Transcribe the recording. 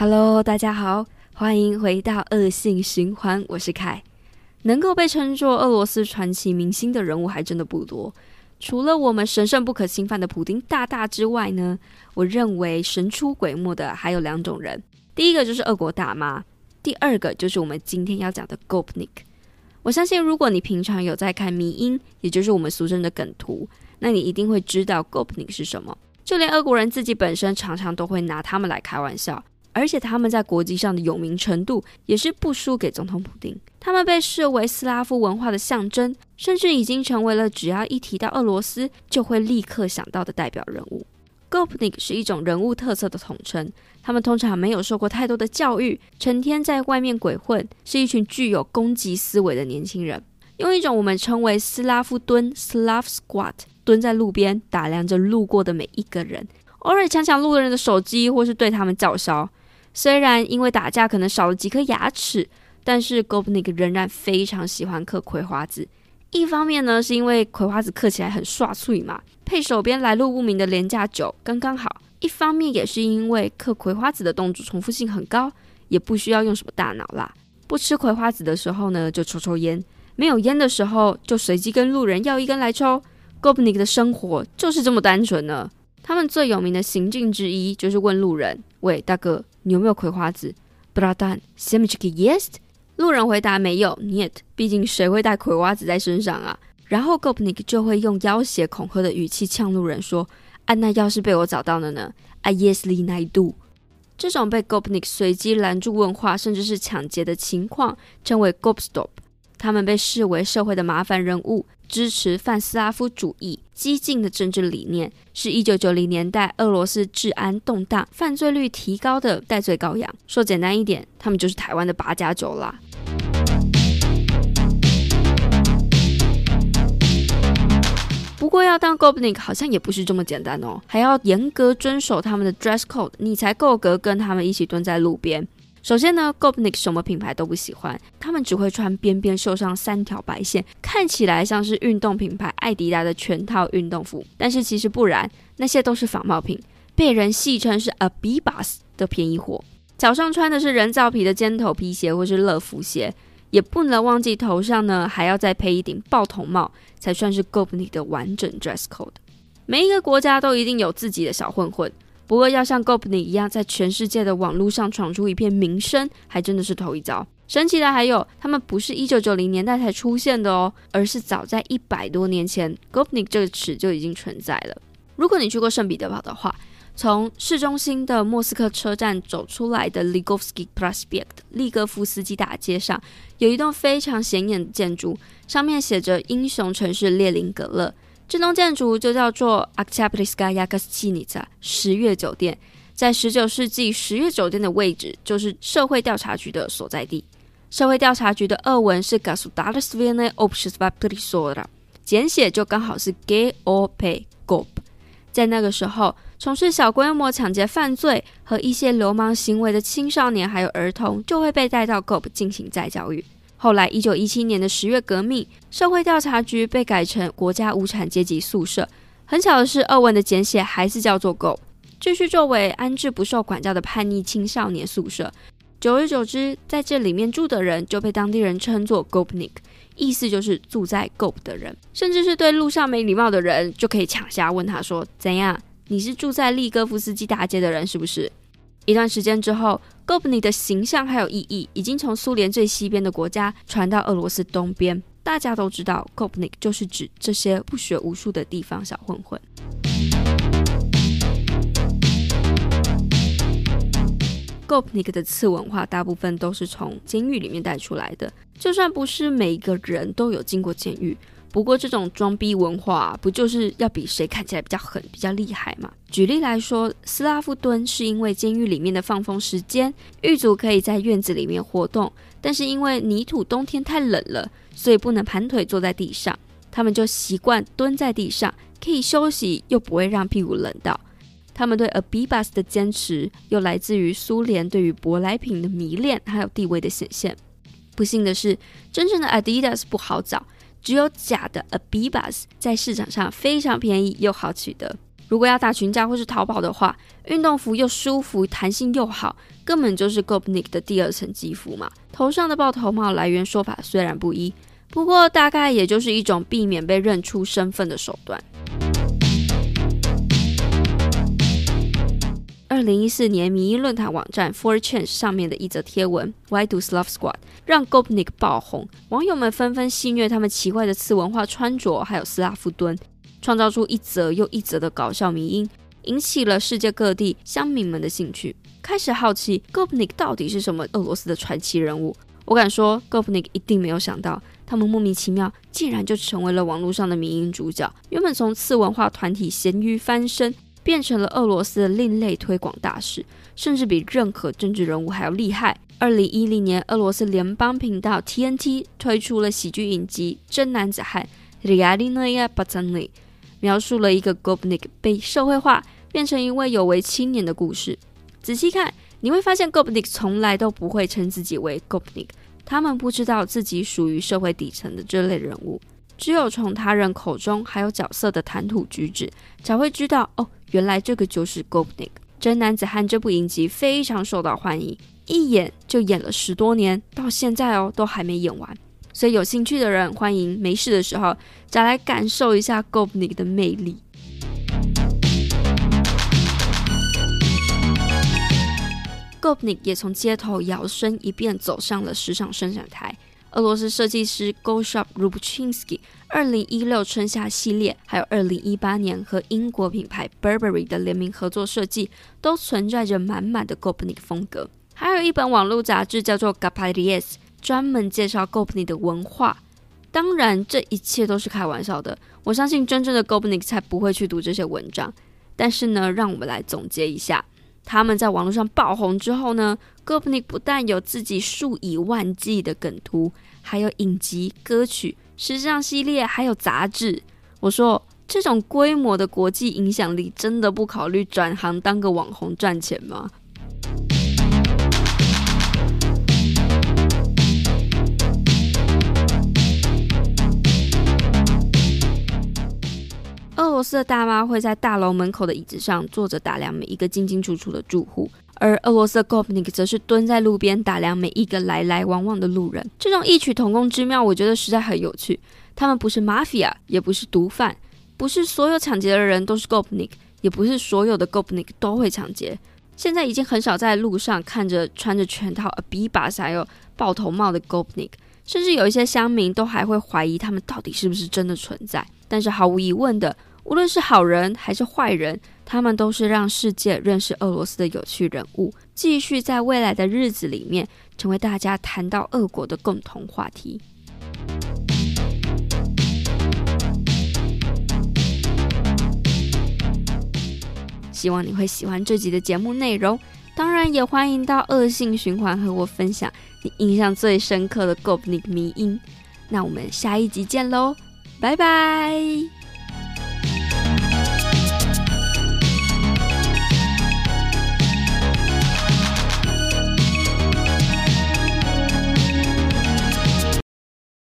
Hello，大家好，欢迎回到恶性循环。我是凯。能够被称作俄罗斯传奇明星的人物还真的不多，除了我们神圣不可侵犯的普丁大大之外呢，我认为神出鬼没的还有两种人。第一个就是俄国大妈，第二个就是我们今天要讲的 Gopnik。我相信，如果你平常有在看迷因，也就是我们俗称的梗图，那你一定会知道 Gopnik 是什么。就连俄国人自己本身常常都会拿他们来开玩笑。而且他们在国际上的有名程度也是不输给总统普丁。他们被视为斯拉夫文化的象征，甚至已经成为了只要一提到俄罗斯就会立刻想到的代表人物。Gopnik 是一种人物特色的统称。他们通常没有受过太多的教育，成天在外面鬼混，是一群具有攻击思维的年轻人。用一种我们称为斯拉夫蹲 （Slav Squat） 蹲在路边打量着路过的每一个人，偶尔抢抢路人的手机，或是对他们叫嚣。虽然因为打架可能少了几颗牙齿，但是 Gobnik 仍然非常喜欢嗑葵花籽。一方面呢，是因为葵花籽嗑起来很爽脆嘛，配手边来路不明的廉价酒刚刚好；一方面也是因为嗑葵花籽的动作重复性很高，也不需要用什么大脑啦。不吃葵花籽的时候呢，就抽抽烟；没有烟的时候，就随机跟路人要一根来抽。Gobnik 的生活就是这么单纯呢。他们最有名的行径之一就是问路人：“喂，大哥。”有没有葵花籽？Bratan, s e m e c h k i yes? 路人回答没有，Niet。毕竟谁会带葵花籽在身上啊？然后 Gopnik 就会用要挟恐吓的语气呛路人说：“啊，那要是被我找到了呢？啊，Yesly n i do。”这种被 Gopnik 随机拦住问话，甚至是抢劫的情况，称为 Gopstop。他们被视为社会的麻烦人物。支持泛斯拉夫主义、激进的政治理念，是一九九零年代俄罗斯治安动荡、犯罪率提高的代罪羔羊。说简单一点，他们就是台湾的八加九啦。不过，要当 Gopnik 好像也不是这么简单哦，还要严格遵守他们的 dress code，你才够格跟他们一起蹲在路边。首先呢，Gopnik 什么品牌都不喜欢，他们只会穿边边绣上三条白线，看起来像是运动品牌艾迪达的全套运动服，但是其实不然，那些都是仿冒品，被人戏称是 Abibas 的便宜货。脚上穿的是人造皮的尖头皮鞋或是乐福鞋，也不能忘记头上呢还要再配一顶爆头帽，才算是 Gopnik 的完整 dress code。每一个国家都一定有自己的小混混。不过，要像 Gopnik 一样在全世界的网络上闯出一片名声，还真的是头一遭。神奇的还有，他们不是一九九零年代才出现的哦，而是早在一百多年前，Gopnik 这个词就已经存在了。如果你去过圣彼得堡的话，从市中心的莫斯科车站走出来的 Ligovsky Prospect 利戈夫斯基大街上，有一栋非常显眼的建筑，上面写着“英雄城市列宁格勒”。这栋建筑就叫做 a k t a p l i s k a y a k a s t i n i t a 十月酒店，在十九世纪十月酒店的位置就是社会调查局的所在地。社会调查局的俄文是 g a s u d a r s v i e n e o p s v a p r i s o r a 简写就刚好是 g a y o p e g o p 在那个时候，从事小规模抢劫犯罪和一些流氓行为的青少年还有儿童就会被带到 g o p 进行再教育。后来，一九一七年的十月革命，社会调查局被改成国家无产阶级宿舍。很巧的是，俄文的简写还是叫做 “GO”，继续作为安置不受管教的叛逆青少年宿舍。久而久之，在这里面住的人就被当地人称作 “Gopnik”，意思就是住在 GOP 的人。甚至是对路上没礼貌的人，就可以抢瞎问他说：“怎样？你是住在利戈夫斯基大街的人是不是？”一段时间之后，Gopnik 的形象还有意义已经从苏联最西边的国家传到俄罗斯东边。大家都知道，Gopnik 就是指这些不学无术的地方小混混。Gopnik 的次文化大部分都是从监狱里面带出来的，就算不是每一个人都有进过监狱。不过，这种装逼文化不就是要比谁看起来比较狠、比较厉害吗？举例来说，斯拉夫蹲是因为监狱里面的放风时间，狱卒可以在院子里面活动，但是因为泥土冬天太冷了，所以不能盘腿坐在地上，他们就习惯蹲在地上，可以休息又不会让屁股冷到。他们对 Abibas 的坚持，又来自于苏联对于舶来品的迷恋，还有地位的显现。不幸的是，真正的 Adidas 不好找。只有假的 Abibas 在市场上非常便宜又好取得。如果要打群架或是逃跑的话，运动服又舒服，弹性又好，根本就是 Gopnik 的第二层肌肤嘛。头上的爆头帽来源说法虽然不一，不过大概也就是一种避免被认出身份的手段。零一四年，迷音论坛网站 For Change 上面的一则贴文 “Why do Slav Squad” 让 Gopnik 爆红，网友们纷纷戏谑他们奇怪的次文化穿着，还有斯拉夫蹲，创造出一则又一则的搞笑迷因，引起了世界各地乡民们的兴趣，开始好奇 Gopnik 到底是什么俄罗斯的传奇人物。我敢说，Gopnik 一定没有想到，他们莫名其妙竟然就成为了网络上的迷音主角。原本从次文化团体咸鱼翻身。变成了俄罗斯的另类推广大使，甚至比任何政治人物还要厉害。二零一零年，俄罗斯联邦频道 TNT 推出了喜剧影集《真男子汉》，Realnoye Patsany，描述了一个 Gopnik 被社会化，变成一位有为青年的故事。仔细看，你会发现 Gopnik 从来都不会称自己为 Gopnik，他们不知道自己属于社会底层的这类人物。只有从他人口中还有角色的谈吐举止，才会知道哦，原来这个就是 Gobnik。真男子汉这部影集非常受到欢迎，一演就演了十多年，到现在哦都还没演完。所以有兴趣的人，欢迎没事的时候再来感受一下 Gobnik 的魅力。Gobnik 也从街头摇身一变走上了时尚生产台。俄罗斯设计师 Goshop Rubchinskiy 二零一六春夏系列，还有二零一八年和英国品牌 Burberry 的联名合作设计，都存在着满满的 Gopnik 风格。还有一本网络杂志叫做 Gaparies，专门介绍 Gopnik 的文化。当然，这一切都是开玩笑的。我相信真正的 Gopnik 才不会去读这些文章。但是呢，让我们来总结一下。他们在网络上爆红之后呢，Gopnik 不但有自己数以万计的梗图，还有影集、歌曲、时尚系列，还有杂志。我说，这种规模的国际影响力，真的不考虑转行当个网红赚钱吗？俄罗斯的大妈会在大楼门口的椅子上坐着，打量每一个进进出出的住户；而俄罗斯的 Gopnik 则是蹲在路边打量每一个来来往往的路人。这种异曲同工之妙，我觉得实在很有趣。他们不是 Mafia，也不是毒贩，不是所有抢劫的人都是 Gopnik，也不是所有的 Gopnik 都会抢劫。现在已经很少在路上看着穿着全套 Abibas 还有爆头帽的 Gopnik，甚至有一些乡民都还会怀疑他们到底是不是真的存在。但是毫无疑问的。无论是好人还是坏人，他们都是让世界认识俄罗斯的有趣人物，继续在未来的日子里面成为大家谈到俄国的共同话题。希望你会喜欢这集的节目内容，当然也欢迎到恶性循环和我分享你印象最深刻的 Gobnik 迷因。那我们下一集见喽，拜拜。